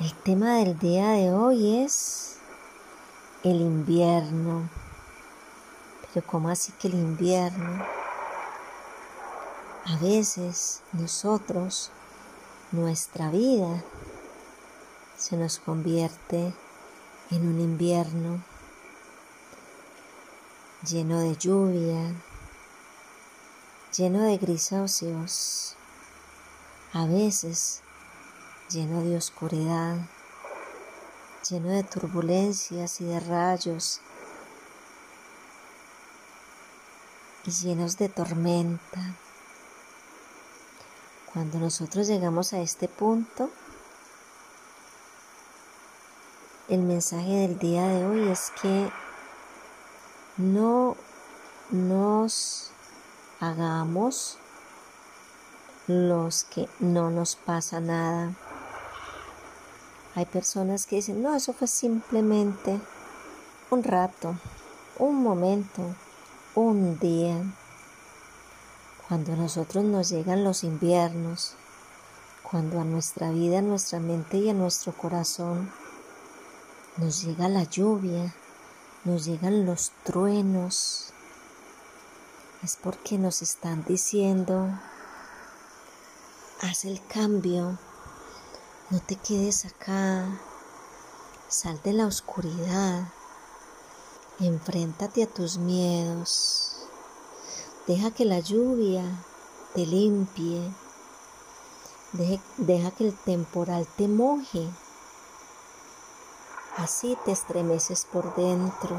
El tema del día de hoy es el invierno. Pero ¿cómo así que el invierno? A veces nosotros, nuestra vida, se nos convierte en un invierno lleno de lluvia, lleno de grisáceos, a veces lleno de oscuridad, lleno de turbulencias y de rayos, y llenos de tormenta. Cuando nosotros llegamos a este punto, el mensaje del día de hoy es que no nos hagamos los que no nos pasa nada. Hay personas que dicen, no, eso fue simplemente un rato, un momento, un día. Cuando a nosotros nos llegan los inviernos, cuando a nuestra vida, a nuestra mente y a nuestro corazón nos llega la lluvia, nos llegan los truenos, es porque nos están diciendo, haz el cambio, no te quedes acá, sal de la oscuridad, enfréntate a tus miedos, deja que la lluvia te limpie, deja que el temporal te moje. Así te estremeces por dentro,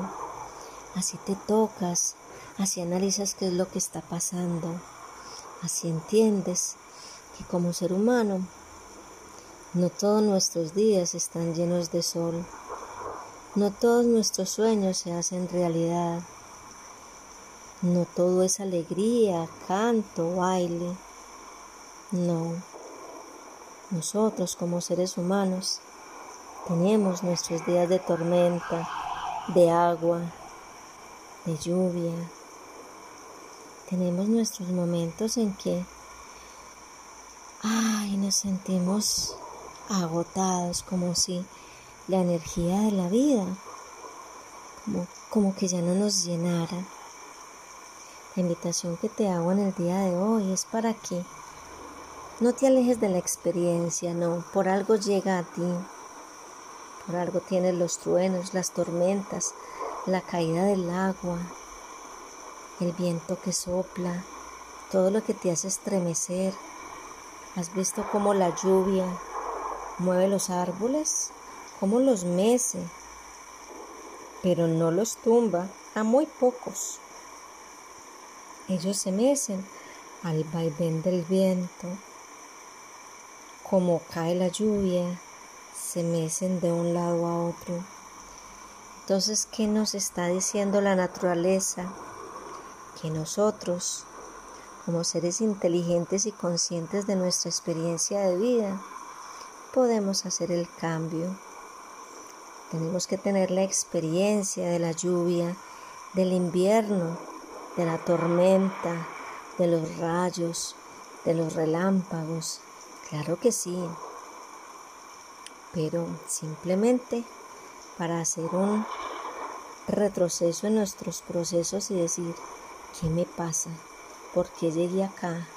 así te tocas, así analizas qué es lo que está pasando, así entiendes que como ser humano no todos nuestros días están llenos de sol, no todos nuestros sueños se hacen realidad, no todo es alegría, canto, baile, no. Nosotros como seres humanos tenemos nuestros días de tormenta, de agua, de lluvia. Tenemos nuestros momentos en que, ay, nos sentimos agotados, como si la energía de la vida, como, como que ya no nos llenara. La invitación que te hago en el día de hoy es para que no te alejes de la experiencia, no, por algo llega a ti por algo tienes los truenos, las tormentas, la caída del agua, el viento que sopla, todo lo que te hace estremecer. ¿Has visto cómo la lluvia mueve los árboles? ¿Cómo los mece? Pero no los tumba a muy pocos. Ellos se mecen al vaivén del viento, como cae la lluvia, se mecen de un lado a otro. Entonces, ¿qué nos está diciendo la naturaleza? Que nosotros, como seres inteligentes y conscientes de nuestra experiencia de vida, podemos hacer el cambio. Tenemos que tener la experiencia de la lluvia, del invierno, de la tormenta, de los rayos, de los relámpagos. Claro que sí pero simplemente para hacer un retroceso en nuestros procesos y decir, ¿qué me pasa? ¿Por qué llegué acá?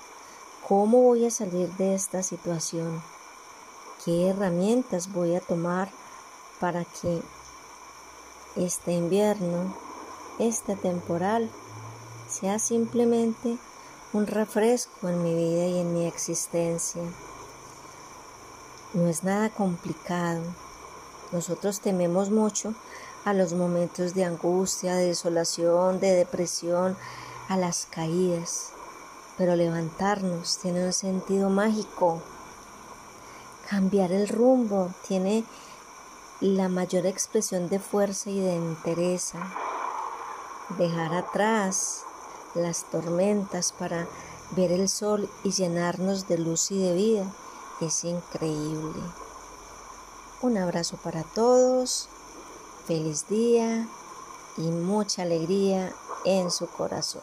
¿Cómo voy a salir de esta situación? ¿Qué herramientas voy a tomar para que este invierno, este temporal, sea simplemente un refresco en mi vida y en mi existencia? No es nada complicado. Nosotros tememos mucho a los momentos de angustia, de desolación, de depresión, a las caídas. Pero levantarnos tiene un sentido mágico. Cambiar el rumbo tiene la mayor expresión de fuerza y de entereza, dejar atrás las tormentas para ver el sol y llenarnos de luz y de vida es increíble. Un abrazo para todos, feliz día y mucha alegría en su corazón.